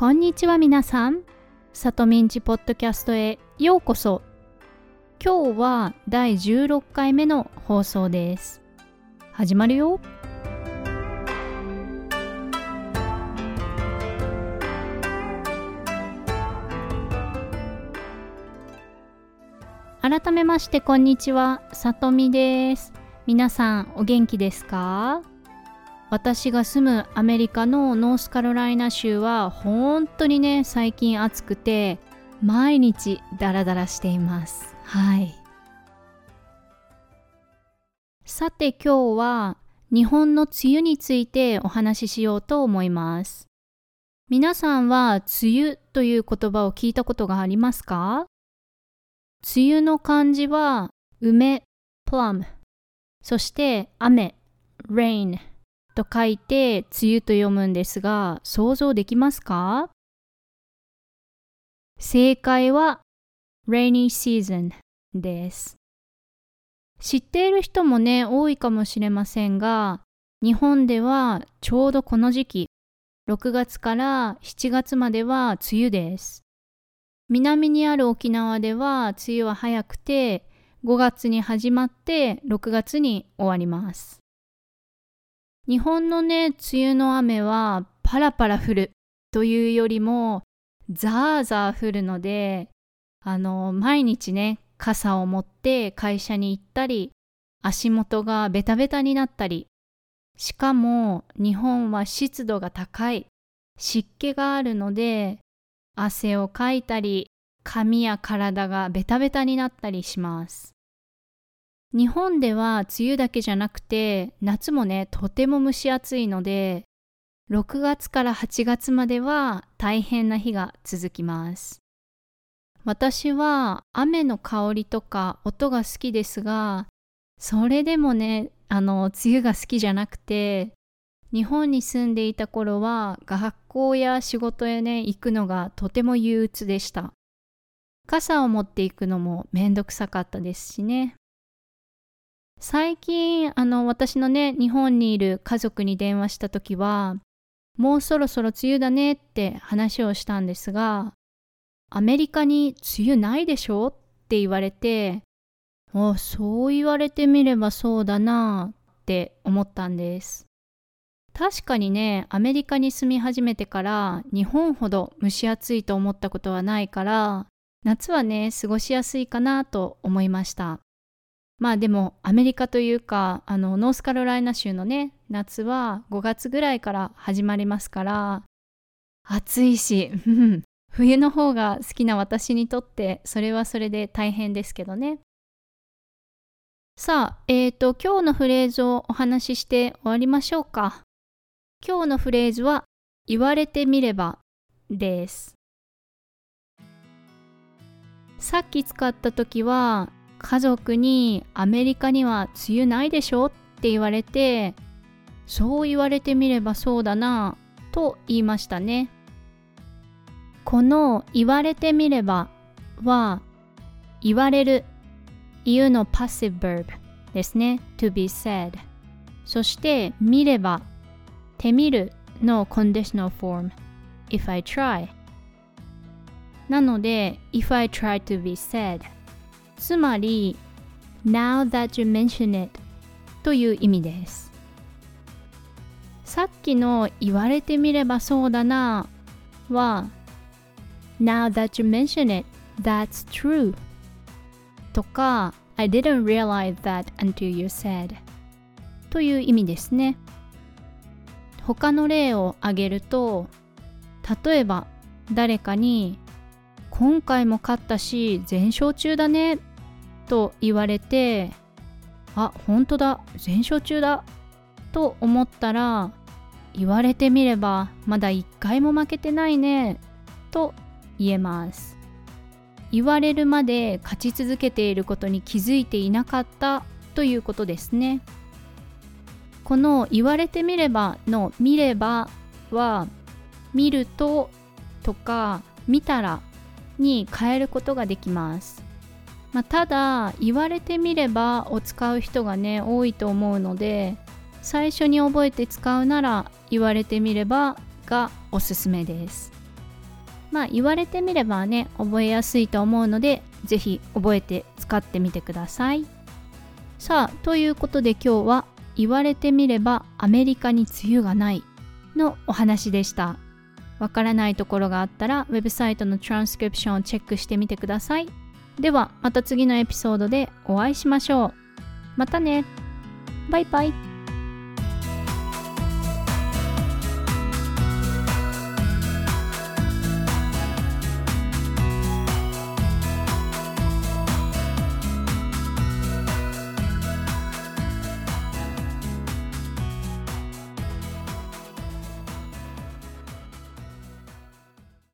こんにちは皆さん。さとみんちポッドキャストへようこそ。今日は第16回目の放送です。始まるよ。改めましてこんにちは、さとみです。皆さんお元気ですか？私が住むアメリカのノースカロライナ州は本当にね最近暑くて毎日ダラダラしています。はい。さて今日は日本の梅雨についてお話ししようと思います。皆さんは梅雨という言葉を聞いたことがありますか？梅雨の漢字は梅 plum そして雨 rain と書いて梅雨と読むんですが想像できますか？正解は rainy season です。知っている人もね多いかもしれませんが日本ではちょうどこの時期6月から7月までは梅雨です。南にある沖縄では梅雨は早くて5月に始まって6月に終わります。日本のね、梅雨の雨はパラパラ降るというよりもザーザー降るので、あの、毎日ね、傘を持って会社に行ったり、足元がベタベタになったり、しかも日本は湿度が高い、湿気があるので、汗をかいたり、髪や体がベタベタになったりします。日本では梅雨だけじゃなくて夏もねとても蒸し暑いので6月から8月までは大変な日が続きます。私は雨の香りとか音が好きですがそれでもねあの梅雨が好きじゃなくて日本に住んでいた頃は学校や仕事へね行くのがとても憂鬱でした。傘を持っていくのもめんどくさかったですしね。最近あの私のね日本にいる家族に電話した時はもうそろそろ梅雨だねって話をしたんですがアメリカに梅雨ないでしょって言われてあそう言われてみればそうだなって思ったんです。確かにねアメリカに住み始めてから日本ほど蒸し暑いと思ったことはないから夏はね過ごしやすいかなと思いました。まあでもアメリカというかあのノースカロライナ州のね夏は5月ぐらいから始まりますから暑いし冬の方が好きな私にとってそれはそれで大変ですけどね。さあえっ、ー、と今日のフレーズをお話しして終わりましょうか。今日のフレーズは言われてみればです。さっき使った時は家族にアメリカには梅雨ないでしょ？って言われてそう言われてみればそうだなと言いましたね。この言われてみればは言われる言うのパッシブ verb ですね。to be said そして見れば手見るの conditional form if I try なので if I try to be said つまり Now that you mention it という意味ですさっきの言われてみればそうだなは Now that you mention it, that's true とか I didn't realize that until you said という意味ですね他の例を挙げると例えば誰かに今回も勝ったし全勝中だねと言われてあ本当だ全勝中だと思ったら言われてみればまだ1回も負けてないねと言えます。言われるまで勝ち続けていることに気づいていなかったということですね。この言われてみればの見ればは見るととか見たらに変えることができます。まあ、ただ言われてみればを使う人がね多いと思うので最初に覚えて使うなら言われてみればがおすすめです。まあ言われてみればね覚えやすいと思うので是非覚えて使ってみてください。さあということで今日は言われてみればアメリカに梅雨がないのお話でした。わからないところがあったらウェブサイトのトランスクリプションをチェックしてみてください。ではまた次のエピソードでお会いしましょう。またね。バイバイ。